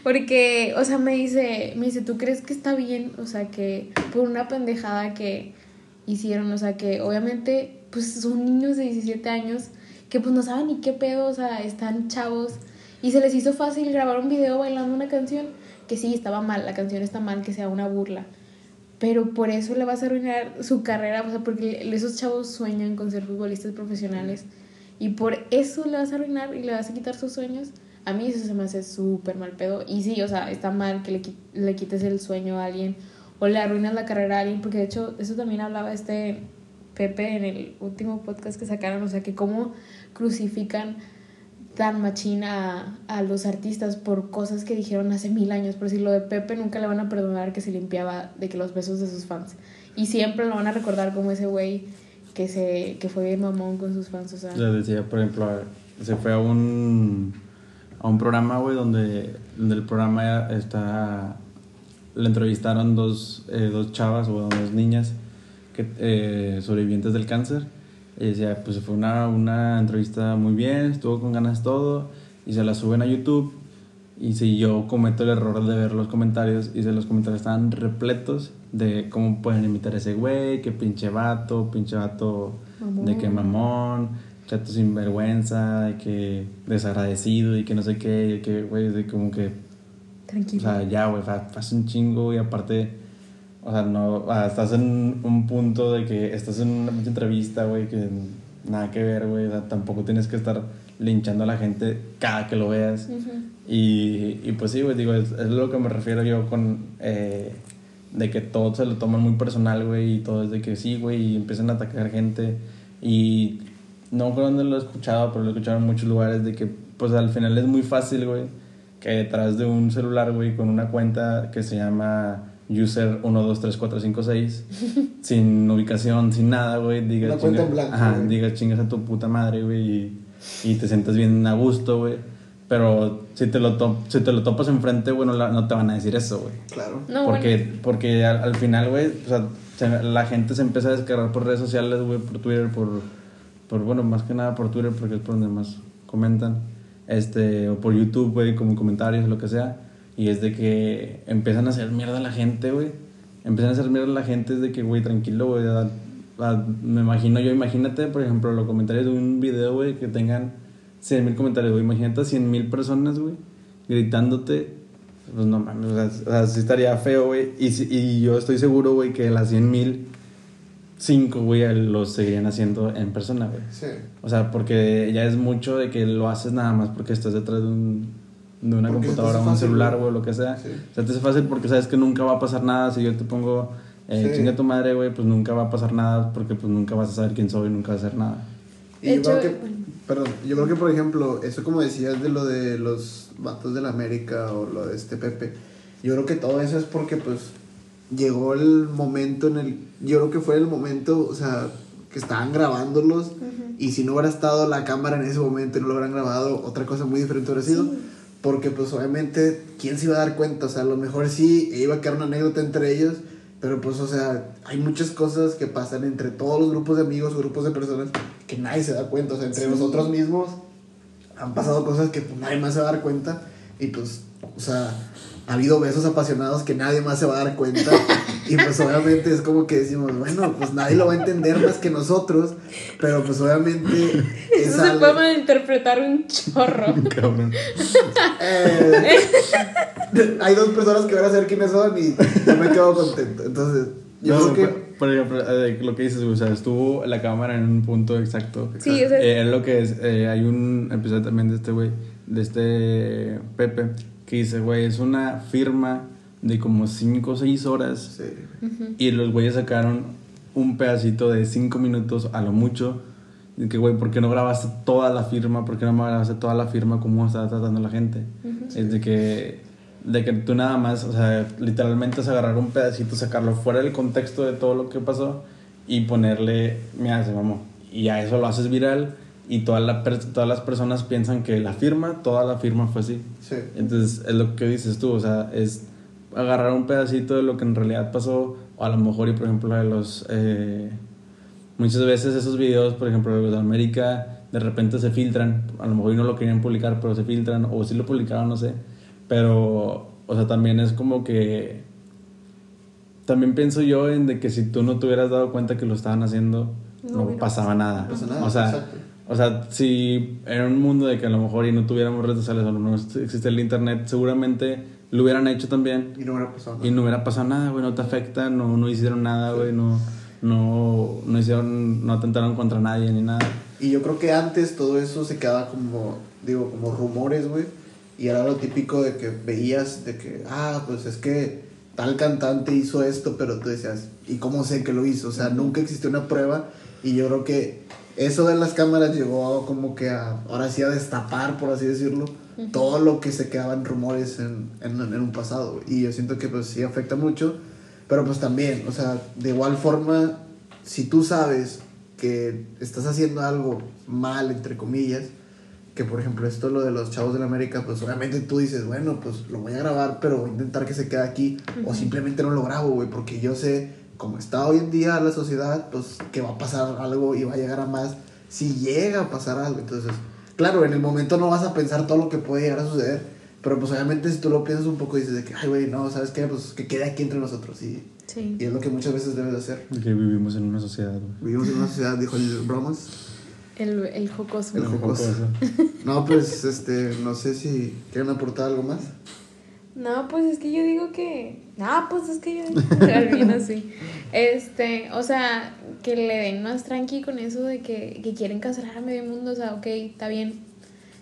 porque, o sea, me dice, me dice, ¿tú crees que está bien? O sea, que por una pendejada que hicieron, o sea, que obviamente, pues son niños de 17 años que pues no saben ni qué pedo, o sea, están chavos y se les hizo fácil grabar un video bailando una canción que sí, estaba mal, la canción está mal, que sea una burla. Pero por eso le vas a arruinar su carrera, o sea, porque esos chavos sueñan con ser futbolistas profesionales. Y por eso le vas a arruinar y le vas a quitar sus sueños. A mí eso se me hace súper mal pedo. Y sí, o sea, está mal que le, le quites el sueño a alguien o le arruinas la carrera a alguien, porque de hecho eso también hablaba este Pepe en el último podcast que sacaron, o sea, que cómo crucifican tan machina a, los artistas por cosas que dijeron hace mil años. Por si lo de Pepe nunca le van a perdonar que se limpiaba de que los besos de sus fans. Y siempre lo van a recordar como ese güey que, se, que fue bien mamón con sus fans. O sea, Le decía, por ejemplo, se fue a un, a un programa, güey, donde, donde el programa está... Le entrevistaron dos, eh, dos chavas o dos niñas que, eh, sobrevivientes del cáncer. Y decía, pues fue una, una entrevista muy bien, estuvo con ganas todo, y se la suben a YouTube. Y si yo cometo el error de ver los comentarios, y si los comentarios estaban repletos de cómo pueden imitar a ese güey, que pinche vato, pinche vato de que mamón, chato sinvergüenza, de que desagradecido y que no sé qué, y que, güey, de como que, o tranquilo. sea, ya, güey, hace un chingo y aparte, o sea, no, ah, estás en un punto de que estás en una entrevista, güey, que nada que ver, güey, o sea, tampoco tienes que estar linchando a la gente cada que lo veas. y, y, pues sí, güey, digo, es, es, lo que me refiero yo con... Eh, de que todo se lo toman muy personal, güey, y todo es de que sí, güey, y empiezan a atacar gente. Y no creo dónde lo he escuchado, pero lo he escuchado en muchos lugares, de que pues al final es muy fácil, güey, que detrás de un celular, güey, con una cuenta que se llama user 123456, sin ubicación, sin nada, güey, digas... Una cuenta en blanco. Ajá, digas chingas a tu puta madre, güey, y, y te sientas bien a gusto, güey pero si te lo, to si te lo topas enfrente, güey, no, no, te van a decir eso, güey. Claro. porque, porque al, final, güey, o sea, la gente se empieza a descargar por redes sociales, güey, por Twitter, por, por, bueno, más que nada por Twitter, porque es por donde más comentan. Este, o por YouTube, güey, como comentarios, lo que sea. Y es de que empiezan a hacer mierda a la gente, güey. Empiezan a hacer mierda a la gente, es de que, güey, tranquilo, güey. Me imagino yo, imagínate, por ejemplo, los comentarios de un video, güey, que tengan 100 mil comentarios, güey. Imagínate a 100 mil personas, güey, gritándote. Pues no mames, o sea, sí estaría feo, güey. Y, y yo estoy seguro, güey, que las 100 mil, 5, güey, los seguirían haciendo en persona, güey. Sí. O sea, porque ya es mucho de que lo haces nada más porque estás detrás de un de una computadora o un celular, güey, lo que sea. Sí. O sea, te hace fácil porque sabes que nunca va a pasar nada. Si yo te pongo, eh, chinga tu madre, güey, pues nunca va a pasar nada porque pues nunca vas a saber quién soy y nunca vas a hacer nada. Y yo creo que, perdón, yo creo que por ejemplo, eso como decías de lo de los vatos de la América o lo de este Pepe, yo creo que todo eso es porque pues llegó el momento en el, yo creo que fue el momento, o sea, que estaban grabándolos y si no hubiera estado la cámara en ese momento y no lo hubieran grabado, otra cosa muy diferente hubiera sido. Porque pues obviamente, ¿quién se iba a dar cuenta? O sea, a lo mejor sí iba a quedar una anécdota entre ellos, pero pues, o sea, hay muchas cosas que pasan entre todos los grupos de amigos o grupos de personas que nadie se da cuenta. O sea, entre nosotros mismos han pasado cosas que pues, nadie más se va a dar cuenta. Y pues, o sea, ha habido besos apasionados que nadie más se va a dar cuenta. Y pues obviamente es como que decimos, bueno, pues nadie lo va a entender más que nosotros. Pero pues obviamente... Eso se puede malinterpretar un chorro. eh, hay dos personas que van a saber quiénes son y yo me quedo contento. Entonces, yo creo que... Por, ejemplo, eh, lo que dices, o sea, estuvo la cámara en un punto exacto. Sí, o sea, eh, es lo que es, eh, hay un episodio también de este güey, de este Pepe, que dice, güey, es una firma de como 5 o 6 horas. Sí. Y los güeyes sacaron un pedacito de 5 minutos a lo mucho. Y que, güey, ¿por qué no grabaste toda la firma? ¿Por qué no grabaste toda la firma? ¿Cómo estaba tratando la gente? Es de que de que tú nada más, o sea, literalmente es agarrar un pedacito, sacarlo fuera del contexto de todo lo que pasó y ponerle, mira, se mamó. Y a eso lo haces viral y toda la, todas las personas piensan que la firma, toda la firma fue así. Sí. Entonces es lo que dices tú, o sea, es agarrar un pedacito de lo que en realidad pasó, o a lo mejor, y por ejemplo, de los... Eh, muchas veces esos videos, por ejemplo, de América, de repente se filtran, a lo mejor no lo querían publicar, pero se filtran, o si lo publicaron, no sé pero, o sea, también es como que... También pienso yo en de que si tú no te hubieras dado cuenta que lo estaban haciendo, no, pasaba nada. o sea, o sea, si era un mundo de que a lo mejor y no tuviéramos redes sociales o no existe el internet, seguramente lo hubieran hecho también. Y no hubiera pasado nada. Y no hubiera pasado nada, güey, no te afecta, no, no hicieron nada, güey, no, no, no hicieron, no atentaron contra nadie ni nada. Y yo creo que antes todo eso se quedaba como, digo, como rumores, güey y era lo típico de que veías de que, ah, pues es que tal cantante hizo esto, pero tú decías, ¿y cómo sé que lo hizo? O sea, nunca existió una prueba y yo creo que eso de las cámaras llegó como que a, ahora sí a destapar, por así decirlo, todo lo que se quedaban rumores en, en, en, un pasado. Y yo siento que pues sí afecta mucho, pero pues también, o sea, de igual forma, si tú sabes que estás haciendo algo mal, entre comillas, que por ejemplo esto lo de los chavos de la América, pues obviamente tú dices, bueno, pues lo voy a grabar, pero voy a intentar que se quede aquí, o simplemente no lo grabo, güey, porque yo sé, como está hoy en día la sociedad, pues que va a pasar algo y va a llegar a más si llega a pasar algo. Entonces, claro, en el momento no vas a pensar todo lo que puede llegar a suceder, pero pues obviamente si tú lo piensas un poco y dices de que, ay, güey, no, ¿sabes qué? Pues que quede aquí entre nosotros y, sí. y es lo que muchas veces debes de hacer. Que vivimos en una sociedad, güey. Vivimos en una sociedad, dijo el Bromas. El, el jocoso. El jocoso. No, pues, este, no sé si quieren aportar algo más. No, pues es que yo digo que. No, pues es que yo digo. así. Este, o sea, que le den más tranqui con eso de que, que quieren cancelar a medio mundo. O sea, ok, está bien.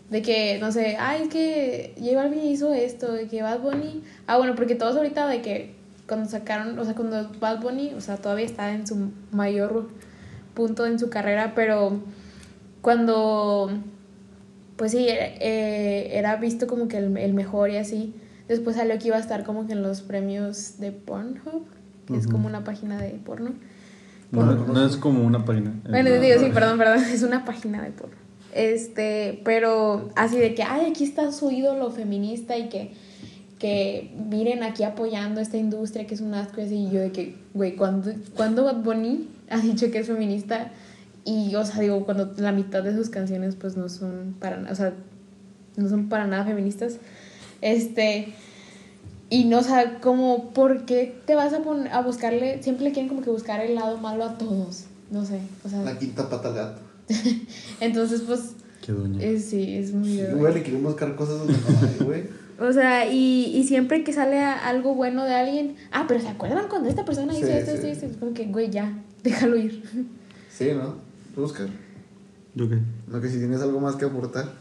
de que, no sé, ay, es que J Balvin hizo esto, de que Bad Bunny. Ah, bueno, porque todos ahorita de que cuando sacaron, o sea, cuando Bad Bunny, o sea, todavía está en su mayor punto en su carrera, pero cuando, pues sí, eh, era visto como que el, el, mejor y así. Después salió que iba a estar como que en los premios de Pornhub, que es como una página de porno. No, no, es como una página. Bueno, digo, sí, perdón, perdón, es una página de porno. Este, pero así de que, ay, aquí está su ídolo feminista y que, que miren aquí apoyando esta industria que es un asco y así. Y yo de que, güey, ¿cuándo, ¿cuándo Bad Bunny ha dicho que es feminista? Y, o sea, digo, cuando la mitad de sus canciones, pues no son para, o sea, no son para nada feministas. Este, y no, o sea, como, ¿por qué te vas a, poner, a buscarle? Siempre le quieren como que buscar el lado malo a todos. No sé, o sea. La quinta pata al gato. Entonces, pues. Qué doña. Es, sí, es muy. Sí, güey, le quieren buscar cosas donde no hay, güey. O sea, y, y siempre que sale algo bueno de alguien, ah, pero ¿se acuerdan cuando esta persona hizo esto, esto, esto? Es como que, güey, ya, déjalo ir. Sí, ¿no? Busca. ¿Yo qué? No, que si tienes algo más que aportar.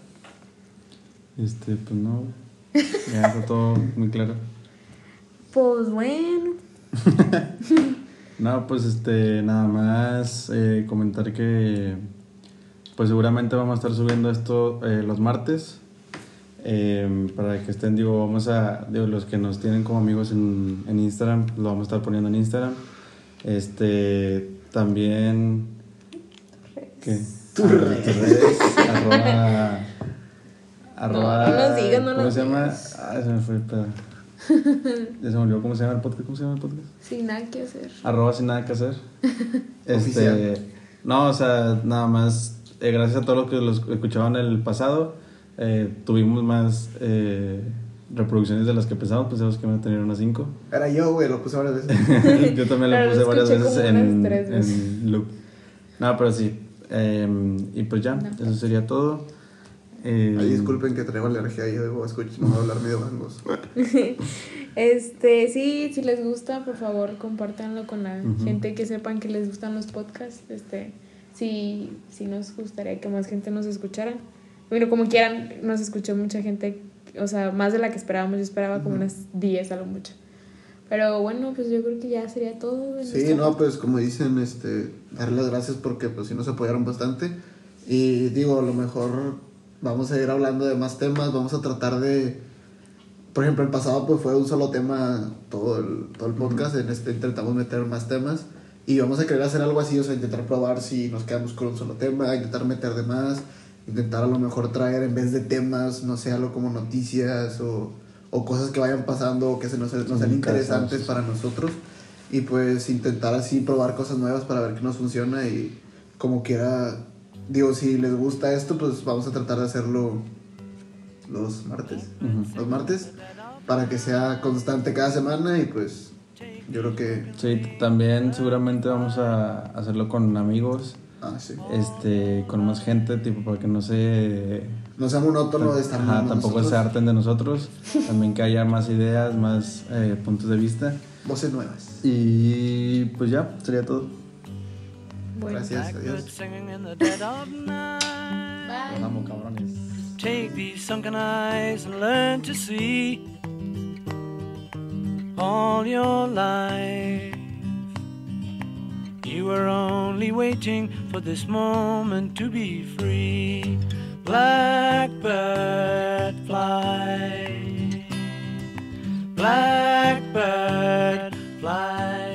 Este, pues no. Ya está todo muy claro. Pues bueno. no, pues este, nada más eh, comentar que pues seguramente vamos a estar subiendo esto eh, los martes. Eh, para que estén, digo, vamos a, digo, los que nos tienen como amigos en, en Instagram, lo vamos a estar poniendo en Instagram. Este, también... ¿Qué? Tus redes. arroba... Arroba... No los digas, no ¿Cómo los se llama? Ah, se me fue el pedo. Ya se me olvidó cómo se llama el podcast. ¿Cómo se llama el podcast? Sin nada que hacer. Arroba sin nada que hacer. este, Oficial. no, o sea, nada más. eh, gracias a todos los que los escuchaban el pasado. eh, tuvimos más eh, reproducciones de las que pensábamos. Pensamos que iban a tener unas 5. Era yo, güey, lo puse varias veces. Yo también lo puse varias veces como en, unas tres veces. en loop. No, pero sí. eh, y pues ya, No, eso pues. sería todo. Eh, Ay, disculpen que traigo alergia y debo escuchar, no voy a hablar medio vangos. Este, sí, si les gusta, por favor, compártanlo con la Ujú. gente que sepan que les gustan los podcasts. Este, sí, sí nos gustaría que más gente nos escuchara. Bueno, como quieran, nos escuchó mucha gente, o sea, más de la que esperábamos. Yo esperaba como Ujú. unas 10 a lo mucho. Pero bueno, pues yo creo que ya sería todo. Sí, no, pues como dicen, este, darle las gracias porque pues sí nos apoyaron bastante. Y digo, a lo mejor vamos a ir hablando de más temas, vamos a tratar de, por ejemplo, el pasado pues fue un solo tema todo el, todo el podcast, en este intentamos meter más temas y vamos a querer hacer algo así, o sea, intentar probar si nos quedamos con un solo tema, intentar meter de más, intentar a lo mejor traer en vez de temas, no sé, algo como noticias o, o cosas que vayan pasando o que se nos, nos sean interesantes. para nosotros y pues intentar así probar cosas nuevas para ver qué nos funciona y como quiera, digo, si les gusta esto, pues vamos a tratar de hacerlo los martes, los martes, para que sea constante cada semana y pues yo creo que, Sí, también seguramente vamos a hacerlo con amigos, ah, sí. este, con más gente, tipo, para que no se... No sea monótono de estar Ajá, tampoco nosotros. se harten de nosotros, también que haya más ideas, más eh, puntos de vista. Voces nuevas. Y pues ya, sería todo. Gracias, adiós. Take these sunken eyes and learn to see all your life. You were only waiting for this moment to be free. Blackbird fly. Blackbird fly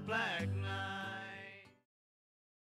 black.